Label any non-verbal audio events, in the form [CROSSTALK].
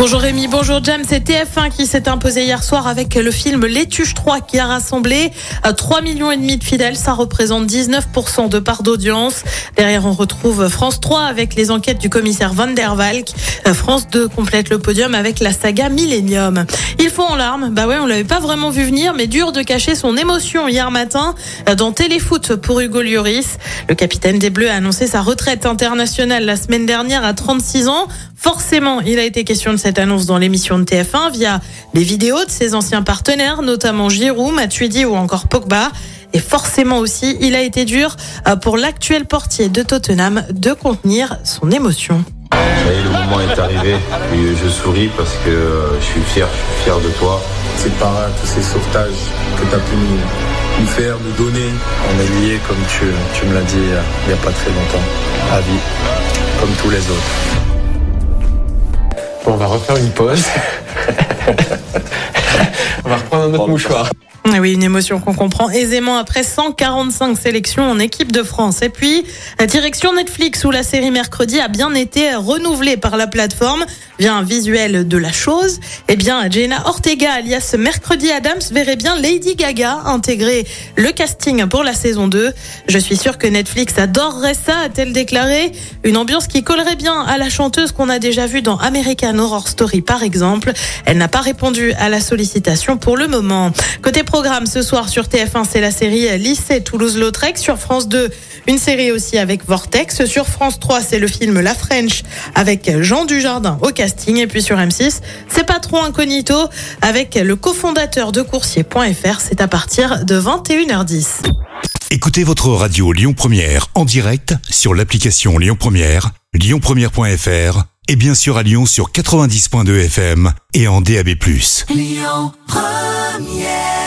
Bonjour Rémi, bonjour Jam, c'est TF1 qui s'est imposé hier soir avec le film L'étuche 3 qui a rassemblé 3 millions et demi de fidèles, ça représente 19% de part d'audience. Derrière on retrouve France 3 avec les enquêtes du commissaire Van der Valk. France 2 complète le podium avec la saga Millennium. Il faut en larmes, bah ouais on l'avait pas vraiment vu venir mais dur de cacher son émotion hier matin dans Téléfoot pour Hugo Lloris. Le capitaine des Bleus a annoncé sa retraite internationale la semaine dernière à 36 ans. Forcément, il a été question de cette annonce dans l'émission de TF1 via les vidéos de ses anciens partenaires, notamment Giroud, Matuidi ou encore Pogba. Et forcément aussi, il a été dur euh, pour l'actuel portier de Tottenham de contenir son émotion. Ça y est, le moment est arrivé. Et je souris parce que euh, je suis fier, je suis fier de toi. C'est pas tous ces sauvetages que tu as pu nous, nous faire, nous donner. On est liés, comme tu, tu me l'as dit il n'y a pas très longtemps, à vie, comme tous les autres. Bon, on va refaire une pause. [LAUGHS] on va reprendre un autre mouchoir. Oui, une émotion qu'on comprend aisément après 145 sélections en équipe de France. Et puis, la direction Netflix où la série Mercredi a bien été renouvelée par la plateforme via visuel de la chose. Eh bien, Jenna Ortega, alias Mercredi Adams, verrait bien Lady Gaga intégrer le casting pour la saison 2. Je suis sûre que Netflix adorerait ça, a-t-elle déclaré. Une ambiance qui collerait bien à la chanteuse qu'on a déjà vue dans American Horror Story, par exemple. Elle n'a pas répondu à la sollicitation pour le moment. Côté programme ce soir sur TF1, c'est la série Lycée Toulouse-Lautrec. Sur France 2, une série aussi avec Vortex. Sur France 3, c'est le film La French avec Jean Dujardin au casting. Et puis sur M6, c'est pas trop incognito avec le cofondateur de coursier.fr. C'est à partir de 21h10. Écoutez votre radio Lyon Première en direct sur l'application Lyon Première, lyonpremière.fr et bien sûr à Lyon sur 90.2 FM et en DAB+. Lyon Première